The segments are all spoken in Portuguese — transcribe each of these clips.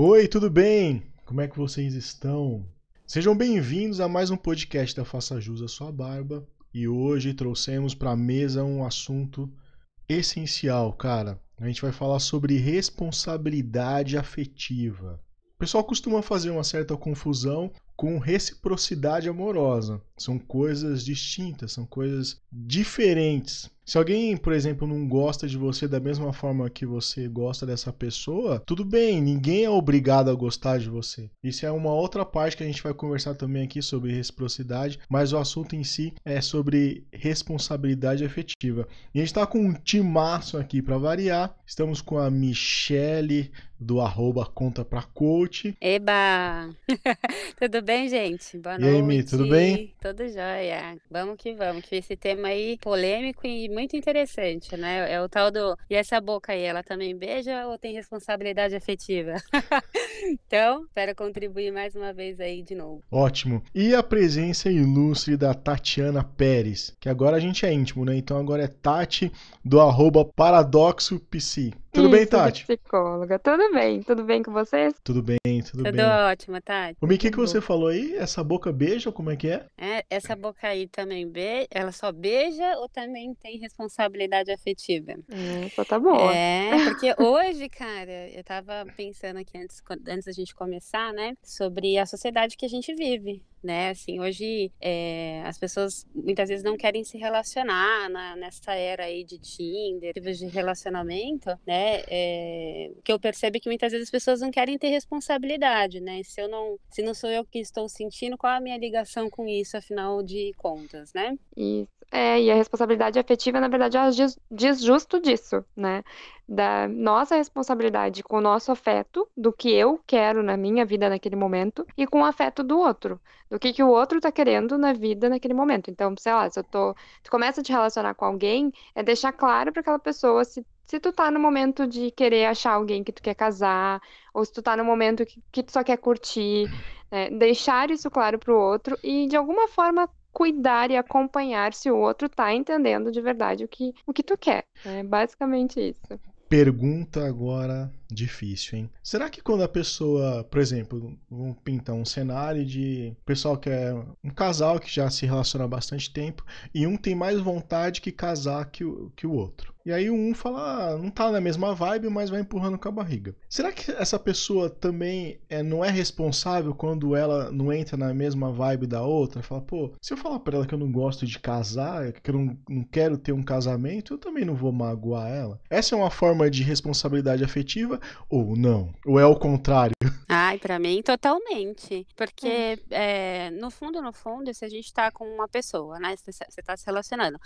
Oi, tudo bem? Como é que vocês estão? Sejam bem-vindos a mais um podcast da Faça Jus à Sua Barba. E hoje trouxemos para a mesa um assunto essencial, cara. A gente vai falar sobre responsabilidade afetiva. O pessoal costuma fazer uma certa confusão com reciprocidade amorosa. São coisas distintas, são coisas diferentes. Se alguém, por exemplo, não gosta de você da mesma forma que você gosta dessa pessoa, tudo bem, ninguém é obrigado a gostar de você. Isso é uma outra parte que a gente vai conversar também aqui sobre reciprocidade, mas o assunto em si é sobre responsabilidade afetiva. E a gente está com um timaço aqui para variar. Estamos com a Michele do arroba conta pra coach. Eba! tudo bem, gente? Boa e noite. aí, Mi, tudo bem? Tudo jóia. Vamos que vamos, que esse tema aí polêmico e muito interessante, né? É o tal do. E essa boca aí, ela também beija ou tem responsabilidade afetiva? então, espero contribuir mais uma vez aí de novo. Ótimo. E a presença ilustre da Tatiana Pérez, que agora a gente é íntimo, né? Então agora é Tati do arroba Paradoxo Psi. Tudo Isso, bem, Tati? Psicóloga. Tudo bem? Tudo bem com vocês? Tudo bem, tudo, Tudo bem. ótimo, Tati. O que, que você falou aí? Essa boca beija, como é que é? É, essa boca aí também beija, ela só beija ou também tem responsabilidade afetiva? É, só tá boa. É, porque hoje, cara, eu tava pensando aqui antes, antes da gente começar, né, sobre a sociedade que a gente vive, né? Assim, hoje é, as pessoas muitas vezes não querem se relacionar na, nessa era aí de Tinder, de relacionamento, né? É, que eu percebo é que muitas vezes as pessoas não querem ter responsabilidade, né? Se eu não, se não sou eu que estou sentindo, qual a minha ligação com isso, afinal de contas, né? Isso. É, e a responsabilidade afetiva, na verdade, ela diz, diz justo disso, né? Da nossa responsabilidade com o nosso afeto, do que eu quero na minha vida naquele momento, e com o afeto do outro, do que, que o outro tá querendo na vida naquele momento. Então, sei lá, se eu tô. Tu começa a te relacionar com alguém, é deixar claro para aquela pessoa se, se tu tá no momento de querer achar alguém que tu quer casar, ou se tu tá no momento que, que tu só quer curtir, né? Deixar isso claro pro outro e, de alguma forma, cuidar e acompanhar se o outro tá entendendo de verdade o que, o que tu quer. É basicamente isso. Pergunta agora difícil, hein? Será que quando a pessoa, por exemplo, vamos pintar um cenário de pessoal que é um casal que já se relaciona há bastante tempo e um tem mais vontade que casar que o, que o outro. E aí um fala, ah, não tá na mesma vibe, mas vai empurrando com a barriga. Será que essa pessoa também é, não é responsável quando ela não entra na mesma vibe da outra? Fala, pô, se eu falar pra ela que eu não gosto de casar, que eu não, não quero ter um casamento, eu também não vou magoar ela. Essa é uma forma de responsabilidade afetiva ou não? Ou é o contrário? Ai, pra mim, totalmente. Porque, é, no fundo, no fundo, se a gente tá com uma pessoa, né? Você você tá se relacionando,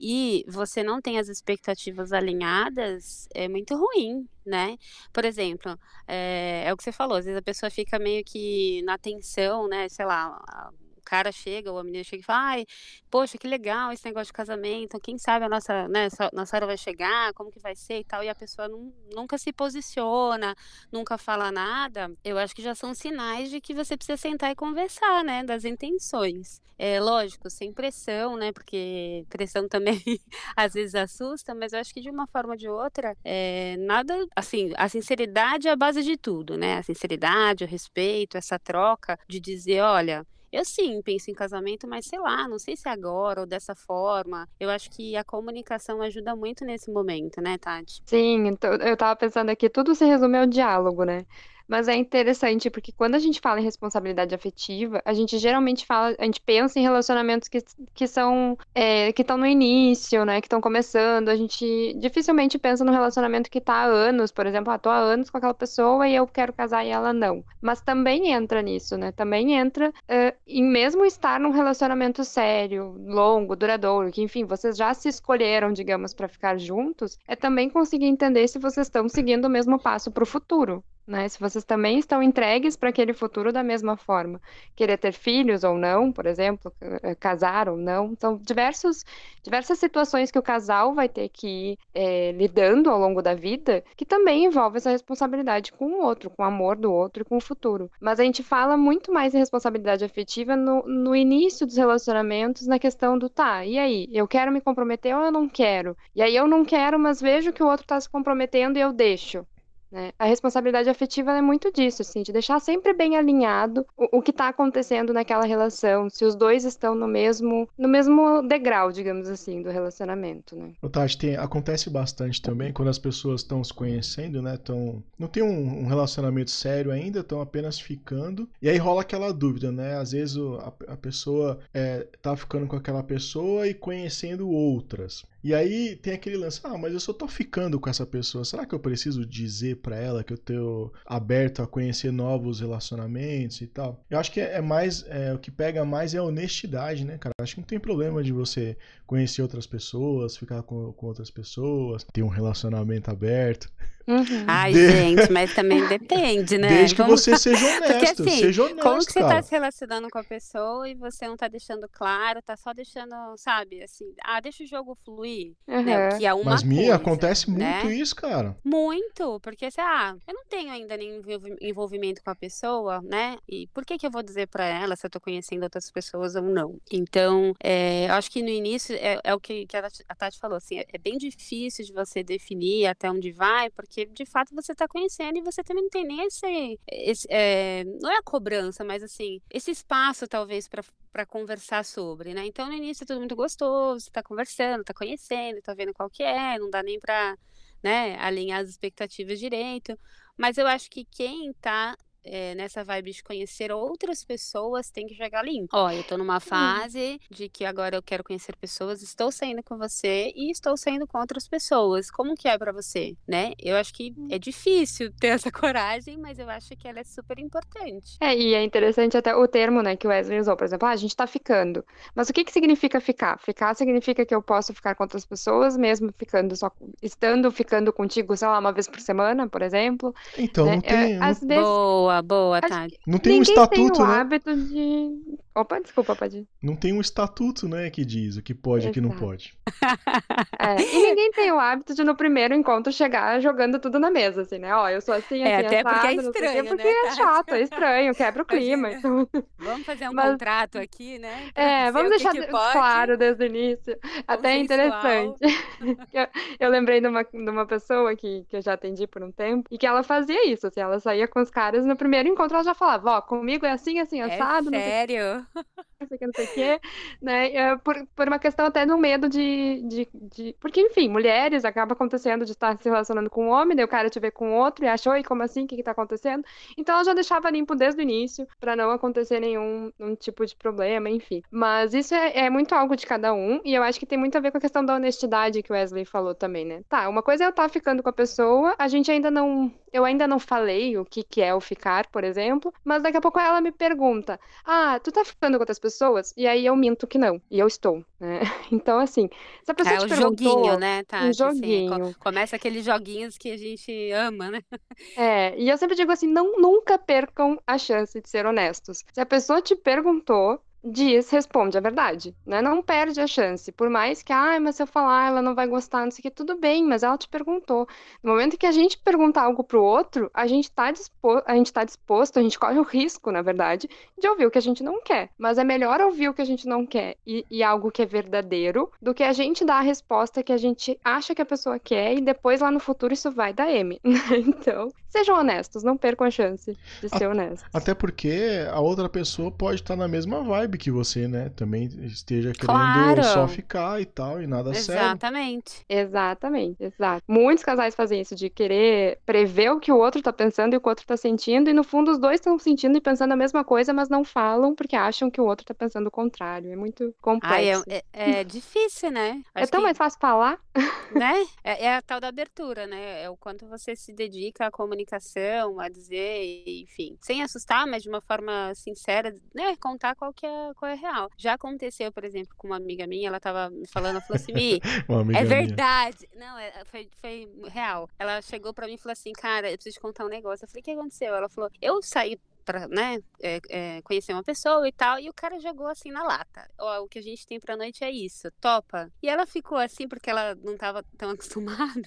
e você não tem as expectativas alinhadas, é muito ruim, né? Por exemplo, é, é o que você falou, às vezes a pessoa fica meio que na tensão, né? Sei lá, cara chega, ou a menina chega e fala, ai, poxa, que legal esse negócio de casamento, quem sabe a nossa, né, nossa hora vai chegar, como que vai ser e tal, e a pessoa nun- nunca se posiciona, nunca fala nada, eu acho que já são sinais de que você precisa sentar e conversar, né, das intenções. É lógico, sem pressão, né, porque pressão também às vezes assusta, mas eu acho que de uma forma ou de outra, é, nada, assim, a sinceridade é a base de tudo, né, a sinceridade, o respeito, essa troca de dizer, olha, eu sim penso em casamento, mas sei lá, não sei se é agora ou dessa forma. Eu acho que a comunicação ajuda muito nesse momento, né, Tati? Sim, então, eu tava pensando aqui, tudo se resume ao diálogo, né? Mas é interessante porque quando a gente fala em responsabilidade afetiva, a gente geralmente fala, a gente pensa em relacionamentos que, que são, é, que estão no início, né? Que estão começando. A gente dificilmente pensa no relacionamento que tá há anos, por exemplo, ah, tô há anos com aquela pessoa e eu quero casar e ela não. Mas também entra nisso, né? Também entra é, em mesmo estar num relacionamento sério, longo, duradouro, que enfim, vocês já se escolheram, digamos, para ficar juntos, é também conseguir entender se vocês estão seguindo o mesmo passo para o futuro. Né? Se vocês também estão entregues para aquele futuro da mesma forma. Querer ter filhos ou não, por exemplo, eh, casar ou não. São diversos, diversas situações que o casal vai ter que ir eh, lidando ao longo da vida, que também envolve essa responsabilidade com o outro, com o amor do outro e com o futuro. Mas a gente fala muito mais em responsabilidade afetiva no, no início dos relacionamentos, na questão do tá, e aí? Eu quero me comprometer ou eu não quero? E aí eu não quero, mas vejo que o outro está se comprometendo e eu deixo. Né? A responsabilidade afetiva é muito disso, assim, de deixar sempre bem alinhado o, o que está acontecendo naquela relação, se os dois estão no mesmo, no mesmo degrau, digamos assim, do relacionamento, né? O Tati, tem, acontece bastante também quando as pessoas estão se conhecendo, né? Tão, não tem um, um relacionamento sério ainda, estão apenas ficando. E aí rola aquela dúvida, né? Às vezes o, a, a, pessoa é, tá ficando com aquela pessoa e conhecendo outras. E aí tem aquele lance, ah, mas eu só tô ficando com essa pessoa. Será que eu preciso dizer para ela que eu tô aberto a conhecer novos relacionamentos e tal? Eu acho que é mais, é, o que pega mais é a honestidade, né, cara? Acho que não tem problema de você conhecer outras pessoas, ficar com, com outras pessoas, ter um relacionamento aberto. Uhum. Ai, de... gente, mas também depende, né? Desde que você seja honesto, Porque, assim, seja honesto, Como que você cara. tá se relacionando com a pessoa e você não tá deixando claro, tá só deixando, sabe, assim, ah, deixa o jogo fluir, uhum. né? Que é uma Mas, Mia, acontece né? muito isso, cara. Muito, porque, assim, ah, eu não tenho ainda nenhum envolvimento com a pessoa, né? E por que que eu vou dizer pra ela se eu tô conhecendo outras pessoas ou não? Então, é, eu acho que no início é, é o que, que, a Tati falou, assim, é, é bem difícil de você definir até onde vai, porque de fato você está conhecendo e você também não tem nem esse. esse é, não é a cobrança, mas assim, esse espaço talvez para conversar sobre, né? Então no início é tudo muito gostoso, você tá conversando, tá conhecendo, tá vendo qual que é, não dá nem para né, alinhar as expectativas direito. Mas eu acho que quem tá é, nessa vibe de conhecer outras pessoas, tem que jogar limpo. Ó, eu tô numa hum. fase de que agora eu quero conhecer pessoas, estou saindo com você e estou saindo com outras pessoas. Como que é para você, né? Eu acho que hum. é difícil ter essa coragem, mas eu acho que ela é super importante. É, e é interessante até o termo, né, que o Wesley usou, por exemplo, ah, a gente tá ficando. Mas o que que significa ficar? Ficar significa que eu posso ficar com outras pessoas, mesmo ficando só, estando ficando contigo, sei lá, uma vez por semana, por exemplo. Então, né? não tem... Às vezes... Boa Boa, boa, Tati. Não tem um estatuto, tem o né? hábito de. Opa, desculpa, pode. Não tem um estatuto, né, que diz o que pode e o que não pode. É, e ninguém tem o hábito de no primeiro encontro chegar jogando tudo na mesa, assim, né? Ó, eu sou assim, é, assim, até assado, porque é estranho, porque né, é chato, é estranho, quebra o clima. Então... Vamos fazer um Mas... contrato aqui, né? É, vamos deixar que que claro desde o início. Até é interessante. eu, eu, lembrei de uma, de uma pessoa que, que eu já atendi por um tempo e que ela fazia isso, assim, ela saía com os caras no primeiro encontro, ela já falava, ó, comigo é assim, assim, é assado. É sério? Não sei o que, não sei o que, né? É, por, por uma questão até do medo de, de, de, Porque, enfim, mulheres acaba acontecendo de estar se relacionando com um homem, daí o cara te vê com outro e achou, e como assim? O que, que tá acontecendo? Então ela já deixava limpo desde o início, para não acontecer nenhum, nenhum tipo de problema, enfim. Mas isso é, é muito algo de cada um, e eu acho que tem muito a ver com a questão da honestidade que o Wesley falou também, né? Tá, uma coisa é eu estar tá ficando com a pessoa, a gente ainda não. Eu ainda não falei o que, que é o ficar, por exemplo, mas daqui a pouco ela me pergunta: Ah, tu tá ficando com outras pessoas? E aí eu minto que não. E eu estou, né? Então, assim, se a pessoa é te o perguntou... joguinho, né, Tati? Um joguinho. Assim, começa aqueles joguinhos que a gente ama, né? É, e eu sempre digo assim, não nunca percam a chance de ser honestos. Se a pessoa te perguntou, diz, responde a verdade, né? Não perde a chance. Por mais que, ah, mas se eu falar, ela não vai gostar, não sei o que, tudo bem, mas ela te perguntou. No momento que a gente perguntar algo pro outro, a gente tá disposto, a gente tá disposto, a gente corre o risco, na verdade, de ouvir o que a gente não quer. Mas é melhor ouvir o que a gente não quer e, e algo que é verdadeiro do que a gente dar a resposta que a gente acha que a pessoa quer e depois lá no futuro isso vai dar M. então, sejam honestos, não percam a chance de ser honestos. Até porque a outra pessoa pode estar na mesma vibe vibe que você, né? Também esteja querendo claro. só ficar e tal, e nada Exatamente. sério. Exatamente. Exatamente, exato. Muitos casais fazem isso, de querer prever o que o outro tá pensando e o que o outro tá sentindo, e no fundo os dois estão sentindo e pensando a mesma coisa, mas não falam porque acham que o outro tá pensando o contrário. É muito complexo. Ai, é, é, é difícil, né? Acho é tão que, mais fácil falar. Né? É, é, a tal da abertura, né? É o quanto você se dedica à comunicação, a dizer, enfim, sem assustar, mas de uma forma sincera, né? Contar qual que é qual é real. Já aconteceu, por exemplo, com uma amiga minha, ela tava me falando, ela falou assim, Mi, é verdade. Minha. Não, é, foi, foi real. Ela chegou pra mim e falou assim, cara, eu preciso te contar um negócio. Eu falei, o que aconteceu? Ela falou, eu saí pra, né, é, é, conhecer uma pessoa e tal, e o cara jogou assim na lata. Ó, o que a gente tem pra noite é isso, topa. E ela ficou assim, porque ela não tava tão acostumada.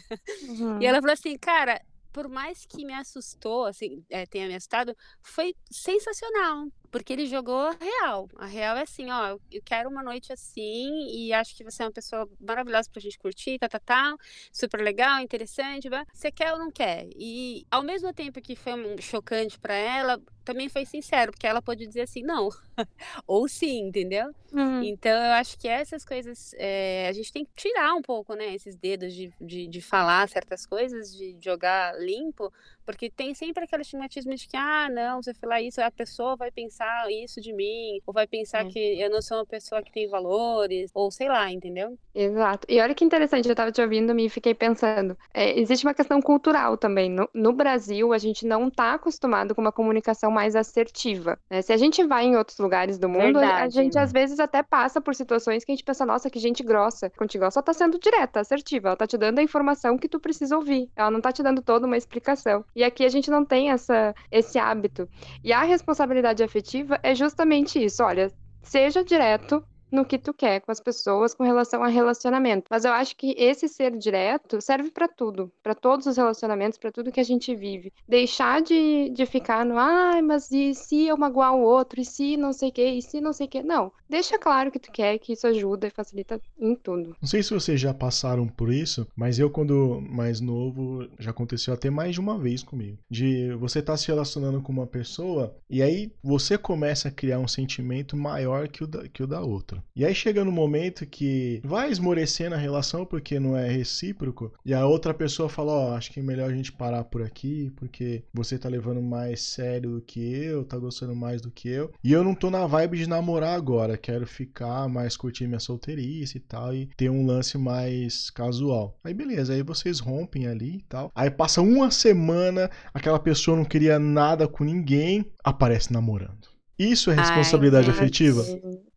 Uhum. E ela falou assim, cara, por mais que me assustou, assim, é, tenha me assustado, foi sensacional porque ele jogou real. A real é assim, ó, eu quero uma noite assim e acho que você é uma pessoa maravilhosa pra gente curtir, tá, tá, tá, super legal, interessante, você quer ou não quer? E ao mesmo tempo que foi chocante para ela, também foi sincero, porque ela pode dizer assim, não, ou sim, entendeu? Uhum. Então eu acho que essas coisas, é, a gente tem que tirar um pouco, né, esses dedos de, de, de falar certas coisas, de jogar limpo, porque tem sempre aquele estigmatismo de que, ah, não, se eu falar isso, a pessoa vai pensar isso de mim, ou vai pensar que eu não sou uma pessoa que tem valores, ou sei lá, entendeu? Exato. E olha que interessante, eu tava te ouvindo e fiquei pensando, é, existe uma questão cultural também. No, no, Brasil, a gente não tá acostumado com uma comunicação mais assertiva. Né? Se a gente vai em outros lugares do mundo, Verdade. a gente às vezes até passa por situações que a gente pensa, nossa, que gente grossa. Contigo ela só tá sendo direta, assertiva, ela tá te dando a informação que tu precisa ouvir. Ela não tá te dando toda uma explicação. E aqui a gente não tem essa, esse hábito. E a responsabilidade afetiva é justamente isso. Olha, seja direto, no que tu quer com as pessoas com relação a relacionamento. Mas eu acho que esse ser direto serve para tudo, para todos os relacionamentos, para tudo que a gente vive. Deixar de, de ficar no, ai, ah, mas e se eu magoar o outro? E se não sei o que? E se não sei o que? Não. Deixa claro que tu quer, que isso ajuda e facilita em tudo. Não sei se vocês já passaram por isso, mas eu, quando mais novo, já aconteceu até mais de uma vez comigo. De você estar tá se relacionando com uma pessoa e aí você começa a criar um sentimento maior que o da, que o da outra. E aí chega no momento que vai esmorecendo a relação porque não é recíproco, e a outra pessoa fala: Ó, oh, acho que é melhor a gente parar por aqui, porque você tá levando mais sério do que eu, tá gostando mais do que eu. E eu não tô na vibe de namorar agora, quero ficar mais curtir minha solteirice e tal, e ter um lance mais casual. Aí beleza, aí vocês rompem ali e tal. Aí passa uma semana, aquela pessoa não queria nada com ninguém, aparece namorando. Isso é responsabilidade Ai, afetiva?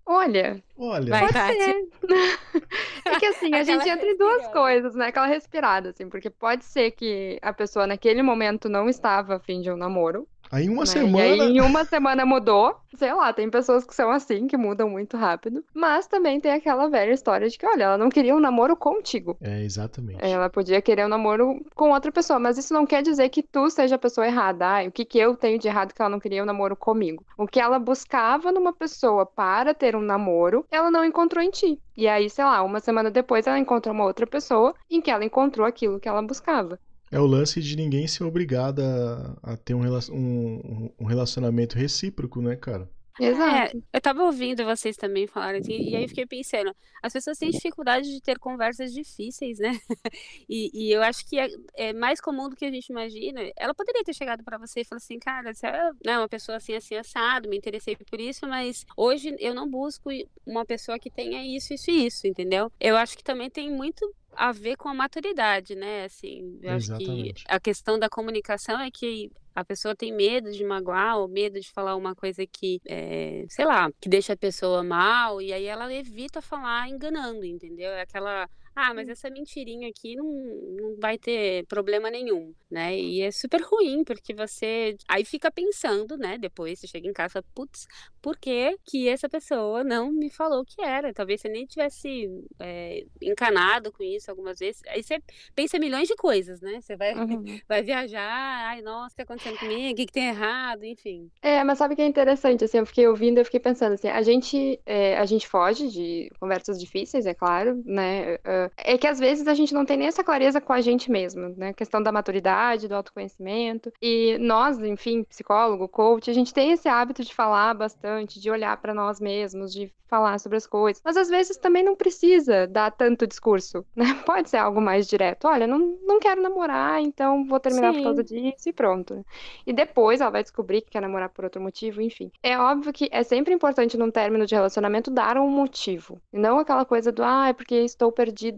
Olha, Olha. Vai, pode ser. é que assim, a gente entra em duas coisas, né? Aquela respirada, assim, porque pode ser que a pessoa naquele momento não estava afim de um namoro. Aí uma né? semana. E aí, em uma semana mudou. Sei lá, tem pessoas que são assim, que mudam muito rápido. Mas também tem aquela velha história de que, olha, ela não queria um namoro contigo. É, exatamente. Ela podia querer um namoro com outra pessoa, mas isso não quer dizer que tu seja a pessoa errada. Ah, o que, que eu tenho de errado que ela não queria um namoro comigo? O que ela buscava numa pessoa para ter um namoro, ela não encontrou em ti. E aí, sei lá, uma semana depois ela encontrou uma outra pessoa em que ela encontrou aquilo que ela buscava. É o lance de ninguém ser obrigado a, a ter um, um, um relacionamento recíproco, né, cara? Exato. É, eu tava ouvindo vocês também falarem assim, e aí fiquei pensando, as pessoas têm dificuldade de ter conversas difíceis, né? E, e eu acho que é, é, mais comum do que a gente imagina. Ela poderia ter chegado para você e falado assim, cara, você é né, uma pessoa assim, assim, assado, me interessei por isso, mas hoje eu não busco uma pessoa que tenha isso, isso e isso, entendeu? Eu acho que também tem muito a ver com a maturidade, né? Assim, eu Exatamente. acho que a questão da comunicação é que a pessoa tem medo de magoar ou medo de falar uma coisa que, é, sei lá, que deixa a pessoa mal, e aí ela evita falar enganando, entendeu? É aquela ah, mas essa mentirinha aqui não, não vai ter problema nenhum, né? E é super ruim, porque você aí fica pensando, né? Depois você chega em casa putz, por que, que essa pessoa não me falou que era? Talvez você nem tivesse é, encanado com isso algumas vezes. Aí você pensa milhões de coisas, né? Você vai, uhum. vai viajar, ai, nossa, o que tá acontecendo comigo? O que, que tem errado? Enfim. É, mas sabe o que é interessante? Assim, eu fiquei ouvindo, eu fiquei pensando assim, a gente, é, a gente foge de conversas difíceis, é claro, né? Uh, é que às vezes a gente não tem nem essa clareza com a gente mesmo, né? A questão da maturidade, do autoconhecimento. E nós, enfim, psicólogo, coach, a gente tem esse hábito de falar bastante, de olhar para nós mesmos, de falar sobre as coisas. Mas às vezes também não precisa dar tanto discurso, né? Pode ser algo mais direto. Olha, não, não quero namorar, então vou terminar Sim. por causa disso e pronto. E depois ela vai descobrir que quer namorar por outro motivo, enfim. É óbvio que é sempre importante num término de relacionamento dar um motivo. E não aquela coisa do, ah, é porque estou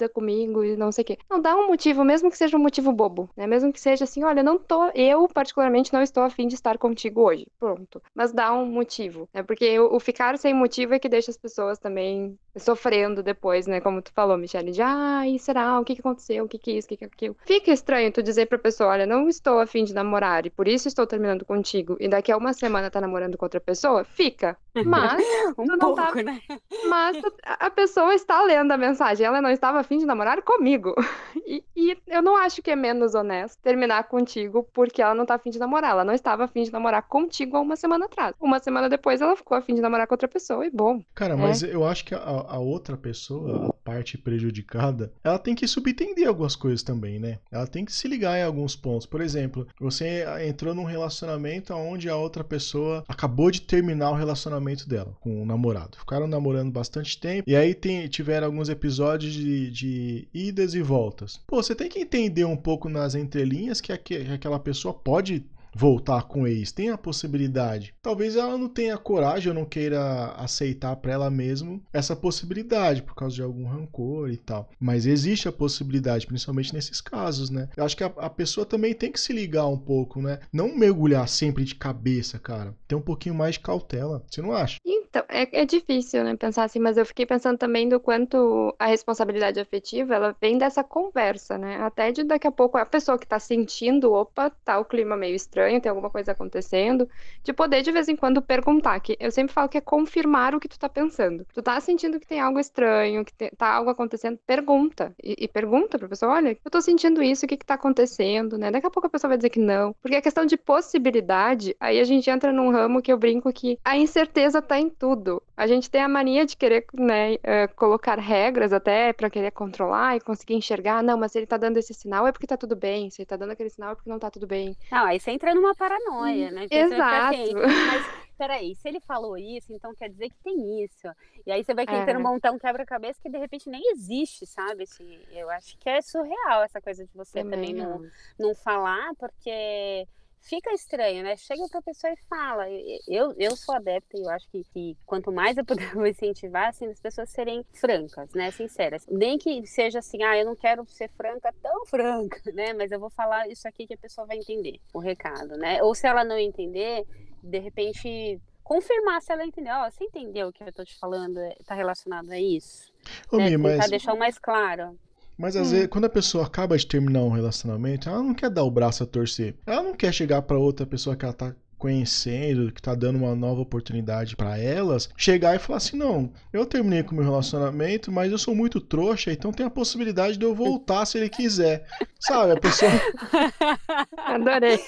comigo e não sei o quê. Não, dá um motivo, mesmo que seja um motivo bobo, né? Mesmo que seja assim, olha, não tô, eu particularmente não estou afim de estar contigo hoje. Pronto. Mas dá um motivo, né? Porque o ficar sem motivo é que deixa as pessoas também sofrendo depois, né? Como tu falou, Michelle, de ai, será? O que, que aconteceu? O que, que isso? O que, que aquilo? Fica estranho tu dizer pra pessoa, olha, não estou afim de namorar e por isso estou terminando contigo, e daqui a uma semana tá namorando com outra pessoa? Fica. Mas um tu não pouco, tá. né? Mas a pessoa está lendo a mensagem, ela não estava afim de namorar comigo. E, e eu não acho que é menos honesto terminar contigo porque ela não tá afim de namorar. Ela não estava afim de namorar contigo há uma semana atrás. Uma semana depois ela ficou afim de namorar com outra pessoa e bom. Cara, mas eu acho que a, a outra pessoa, a parte prejudicada, ela tem que subentender algumas coisas também, né? Ela tem que se ligar em alguns pontos. Por exemplo, você entrou num relacionamento onde a outra pessoa acabou de terminar o relacionamento dela com o namorado. Ficaram namorando bastante tempo e aí tem, tiveram alguns episódios de, de idas e voltas. Pô, você tem que entender um pouco nas entrelinhas que, aque- que aquela pessoa pode voltar com ex, tem a possibilidade. Talvez ela não tenha coragem ou não queira aceitar para ela mesmo essa possibilidade por causa de algum rancor e tal. Mas existe a possibilidade, principalmente nesses casos, né? Eu acho que a, a pessoa também tem que se ligar um pouco, né? Não mergulhar sempre de cabeça, cara. Ter um pouquinho mais de cautela. Você não acha? Então, é, é difícil, né, pensar assim, mas eu fiquei pensando também do quanto a responsabilidade afetiva, ela vem dessa conversa, né? Até de daqui a pouco a pessoa que tá sentindo, opa, tá o clima meio estranho, tem alguma coisa acontecendo, de poder de vez em quando perguntar, que eu sempre falo que é confirmar o que tu tá pensando. Tu tá sentindo que tem algo estranho, que te- tá algo acontecendo, pergunta. E, e pergunta pra pessoa, olha, eu tô sentindo isso, o que que tá acontecendo, né? Daqui a pouco a pessoa vai dizer que não. Porque a questão de possibilidade, aí a gente entra num ramo que eu brinco que a incerteza tá em tudo. A gente tem a mania de querer, né, eh, colocar regras até pra querer controlar e conseguir enxergar. Não, mas se ele tá dando esse sinal é porque tá tudo bem. Se ele tá dando aquele sinal é porque não tá tudo bem. Não, aí você entra numa paranoia, né? Porque vai ficar Exato. assim, mas peraí, se ele falou isso, então quer dizer que tem isso. E aí você vai É. tentando montar um quebra-cabeça que de repente nem existe, sabe? Assim, eu acho que é surreal essa coisa de você também, Também não. não falar, porque fica estranho, né? Chega pra pessoa e fala. Eu, eu sou adepta e eu acho que, que quanto mais eu puder incentivar, assim, as pessoas serem francas, né? Sinceras. Nem que seja assim, ah, eu não quero ser franca, tão franca, né? Mas eu vou falar isso aqui que a pessoa vai entender o recado, né? Ou se ela não entender, de repente confirmar se ela entendeu. Ó, você entendeu o que eu tô te falando? É- Tá relacionado a isso? Ô, né? Tentar mas, deixar o mais claro. Mas às Hum. vezes, quando a pessoa acaba de terminar um relacionamento, ela não quer dar o braço a torcer. Ela não quer chegar pra outra pessoa que ela tá conhecendo, que tá dando uma nova oportunidade pra elas, chegar e falar assim: "Não, eu terminei com o meu relacionamento, mas eu sou muito trouxa, então tem a possibilidade de eu voltar se ele quiser". Sabe? A pessoa, Adorei.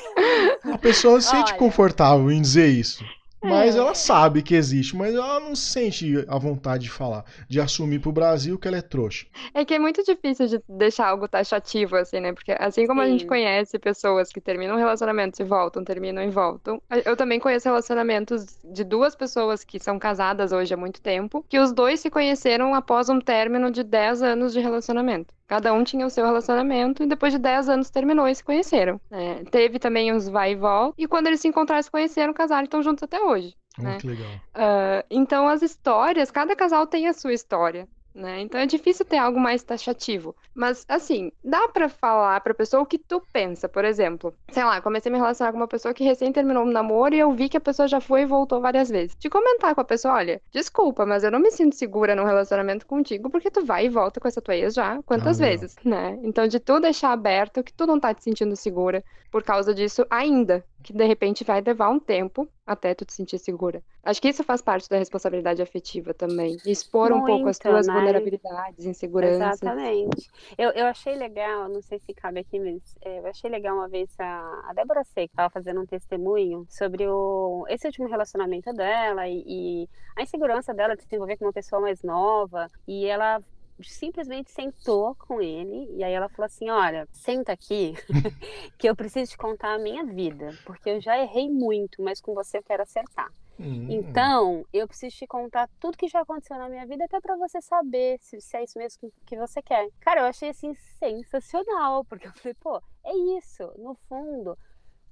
a pessoa se sente Olha. confortável em dizer isso. Mas É. ela sabe que existe, mas ela não sente a vontade de falar, de assumir pro Brasil que ela é trouxa. É que é muito difícil de deixar algo taxativo, assim, né? Porque assim como a gente Sim. conhece pessoas que terminam relacionamentos e voltam, terminam e voltam, eu também conheço relacionamentos de duas pessoas que são casadas hoje há muito tempo, que os dois se conheceram após um término de 10 anos de relacionamento. Cada um tinha o seu relacionamento e depois de 10 anos terminou e se conheceram. né? Teve também uns vai e volta, e quando eles se encontraram, se conheceram, casaram e estão juntos até hoje. Oh, né? legal. Ah, então, as histórias, cada casal tem a sua história, né? Então é difícil ter algo mais taxativo. Mas, assim, dá pra falar pra pessoa o que tu pensa, por exemplo. Sei lá, comecei a me relacionar com uma pessoa que recém terminou um namoro e eu vi que a pessoa já foi e voltou várias vezes. De comentar com a pessoa, olha, desculpa, mas eu não me sinto segura num relacionamento contigo porque tu vai e volta com essa tua ex já quantas Ah, legal. vezes, né? Então, de tu deixar aberto que tu não tá te sentindo segura por causa disso ainda, que de repente vai levar um tempo até tu te sentir segura. Acho que isso faz parte da responsabilidade afetiva também. Expor um pouco as Muito, tuas né? vulnerabilidades, inseguranças. Exatamente. Eu, eu achei legal, não sei se cabe aqui, mas é, eu achei legal uma vez a, a Débora Seco estava fazendo um testemunho sobre o, esse último relacionamento dela e, e a insegurança dela de se envolver com uma pessoa mais nova. E ela simplesmente sentou com ele e aí ela falou assim: Olha, senta aqui que eu preciso te contar a minha vida, porque eu já errei muito, mas com você eu quero acertar. Hum. Então, eu preciso te contar tudo que já aconteceu na minha vida, até pra você saber se, se é isso mesmo que- que você quer. Cara, eu achei assim sensacional, porque eu falei, pô, é isso. No fundo,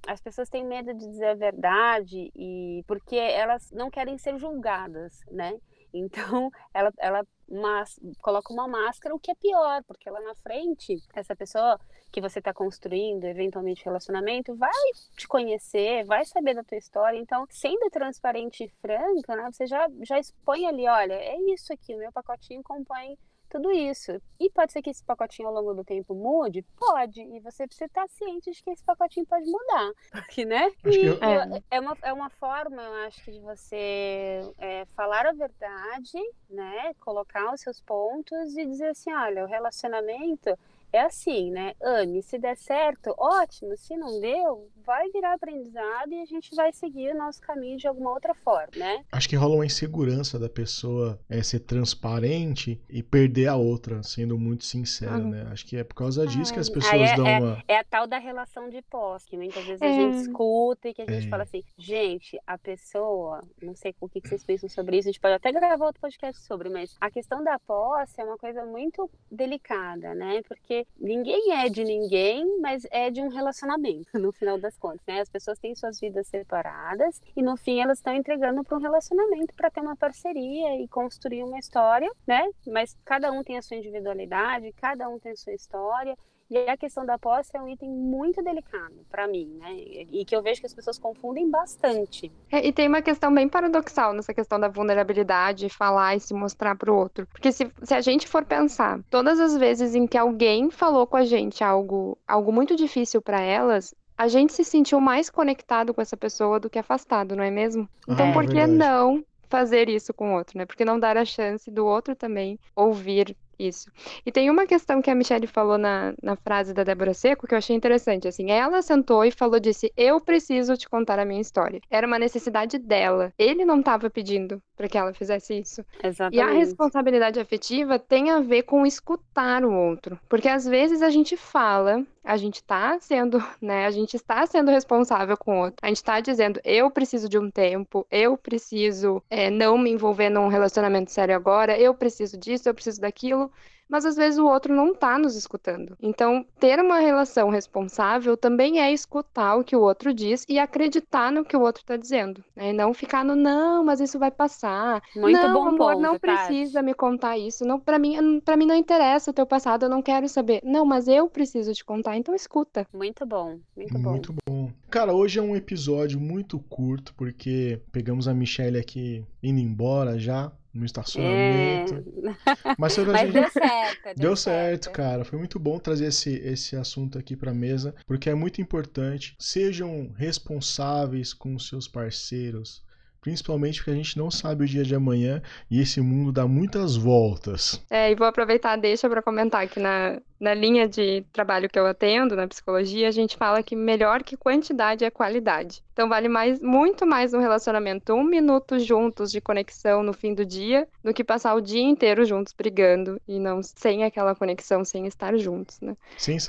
as pessoas têm medo de dizer a verdade e porque elas não querem ser julgadas, né? Então, ela, ela mas coloca uma máscara, o que é pior, porque lá na frente, essa pessoa que você está construindo, eventualmente relacionamento, vai te conhecer, vai saber da tua história. Então, sendo transparente e franca, né, você já, já expõe ali, olha, é isso aqui, o meu pacotinho compõe tudo isso. E pode ser que esse pacotinho ao longo do tempo mude? Pode. E você precisa estar ciente de que esse pacotinho pode mudar. Porque, né? E eu... é. é, uma, é uma forma, eu acho, de você é, falar a verdade, né? Colocar os seus pontos e dizer assim, olha, o relacionamento é assim, né? Ame, se der certo, ótimo. Se não deu, vai virar aprendizado e a gente vai seguir o nosso caminho de alguma outra forma, né? Acho que rola uma insegurança da pessoa é, ser transparente e perder a outra, sendo muito sincera, uhum. né? Acho que é por causa disso que as pessoas é, dão é, uma. É a tal da relação de pós, que muitas vezes a gente é. escuta e que a gente fala assim, gente, a pessoa, não sei o que vocês pensam sobre isso, a gente pode até gravar outro podcast sobre, mas a questão da posse é uma coisa muito delicada, né? Porque ninguém é de ninguém, mas é de um relacionamento, no final das contas, né? As pessoas têm suas vidas separadas e no fim elas estão entregando para um relacionamento para ter uma parceria e construir uma história, né? Mas cada um tem a sua individualidade, cada um tem a sua história e a questão da posse é um item muito delicado para mim, né? E que eu vejo que as pessoas confundem bastante. É, e tem uma questão bem paradoxal nessa questão da vulnerabilidade, falar e se mostrar para o outro. Porque se, se a gente for pensar, todas as vezes em que alguém falou com a gente algo, algo muito difícil para elas, a gente se sentiu mais conectado com essa pessoa do que afastado, não é mesmo? Então, ah, por que não fazer isso com o outro, né? Porque não dar a chance do outro também ouvir isso. E tem uma questão que a Michelle falou na, na frase da Débora Seco que eu achei interessante. Assim, ela sentou e falou: disse, eu preciso te contar a minha história. Era uma necessidade dela. Ele não estava pedindo para que ela fizesse isso. Exatamente. E a responsabilidade afetiva tem a ver com escutar o outro. Porque às vezes a gente fala, a gente está sendo, né? A gente está sendo responsável com o outro. A gente está dizendo, eu preciso de um tempo, eu preciso é, não me envolver num relacionamento sério agora, eu preciso disso, eu preciso daquilo mas às vezes o outro não está nos escutando. Então, ter uma relação responsável também é escutar o que o outro diz e acreditar no que o outro está dizendo. Né? Não ficar no não, mas isso vai passar. Muito não, bom amor, ponto, não precisa me contar isso. Não, para mim, para mim não interessa o teu passado, eu não quero saber. Não, mas eu preciso te contar, então escuta. Muito bom, muito bom. Muito bom. Cara, hoje é um episódio muito curto porque pegamos a Michelle aqui indo embora já no estacionamento. É. Mas, Mas gente... deu certo. Deu, deu certo, certo, cara. Foi muito bom trazer esse, esse assunto aqui pra mesa, porque é muito importante. Sejam responsáveis com os seus parceiros. Principalmente porque a gente não sabe o dia de amanhã e esse mundo dá muitas voltas. É, e vou aproveitar, deixa para comentar que na, na linha de trabalho que eu atendo, na psicologia, a gente fala que melhor que quantidade é qualidade. Então vale mais, muito mais um relacionamento um minuto juntos de conexão no fim do dia do que passar o dia inteiro juntos brigando e não sem aquela conexão, sem estar juntos, né?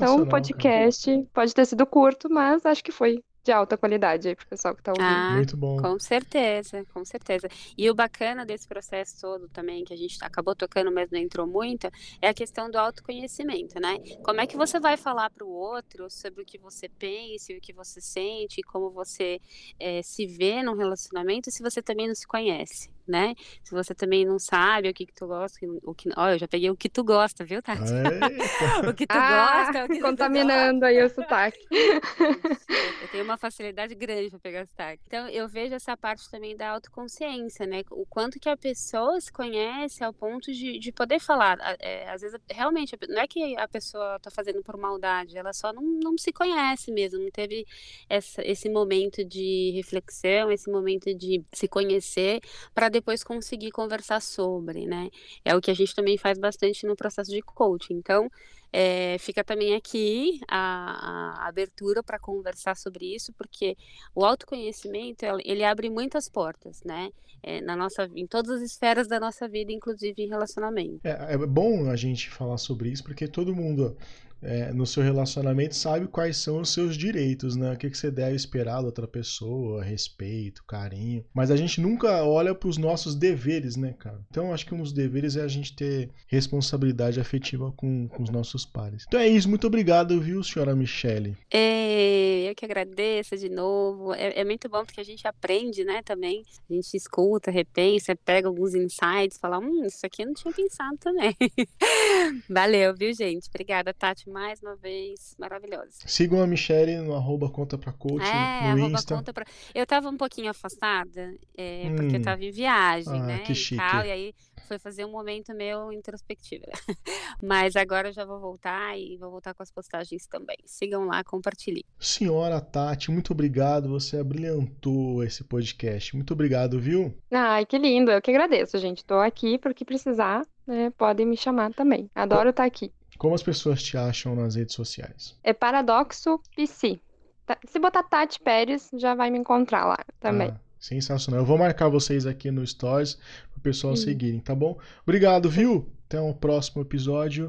Então o podcast pode ter sido curto, mas acho que foi de alta qualidade aí pro pessoal que tá ouvindo. Ah, Muito bom. Com certeza, com certeza. E o bacana desse processo todo também, que a gente acabou tocando, mas não entrou muito, é a questão do autoconhecimento, né? Como é que você vai falar para o outro sobre o que você pensa, o que você sente, como você é, se vê num relacionamento, se você também não se conhece? Né? Se você também não sabe o que, que tu gosta, o que, ó, eu já peguei o que tu gosta, viu, Tati? o que tu ah, gosta, o que contaminando aí o sotaque. eu tenho uma facilidade grande para pegar sotaque. Então, eu vejo essa parte também da autoconsciência, né? O quanto que a pessoa se conhece ao ponto de, de poder falar. É, às vezes, realmente, não é que a pessoa tá fazendo por maldade, ela só não, não se conhece mesmo, não teve essa, esse momento de reflexão, esse momento de se conhecer para depois conseguir conversar sobre, né? É o que a gente também faz bastante no processo de coaching. Então, é, fica também aqui a, a abertura para conversar sobre isso, porque o autoconhecimento ele abre muitas portas, né? É, na nossa, em todas as esferas da nossa vida, inclusive em relacionamento. É, é bom a gente falar sobre isso, porque todo mundo é, no seu relacionamento sabe quais são os seus direitos, né? O que, que você deve esperar da outra pessoa, respeito, carinho. Mas a gente nunca olha para os nossos deveres, né, cara? Então acho que um dos deveres é a gente ter responsabilidade afetiva com, com os nossos pares. Então é isso, muito obrigado, viu, senhora Michele? É, eu que agradeço de novo. É, é, muito bom porque a gente aprende, né, também. A gente escuta, repensa, pega alguns insights, fala, hum, isso aqui eu não tinha pensado também. Valeu, viu, gente? Obrigada, Tati, mais uma vez. Maravilhosa. Sigam a Michelle no arroba conta pra coach é, no Insta. Conta pra... Eu tava um pouquinho afastada, é, hum. porque eu hum. tava em viagem, ah, né? Que chique. E, tal, e aí foi fazer um momento meu introspectivo. Mas agora eu já vou voltar e vou voltar com as postagens também. Sigam lá, compartilhem. Senhora Tati, muito obrigado. Você abrilhantou esse podcast. Muito obrigado, viu? Ai, que lindo. Eu que agradeço, gente. Tô aqui porque precisar, né? Podem me chamar também. Adoro estar aqui. Como as pessoas te acham nas redes sociais? É Paradoxo PC. Tá, se botar Tati Pérez, já vai me encontrar lá também. Ah, sensacional. Eu vou marcar vocês aqui no Stories pro pessoal seguirem, tá bom? Obrigado, viu? Até o próximo episódio.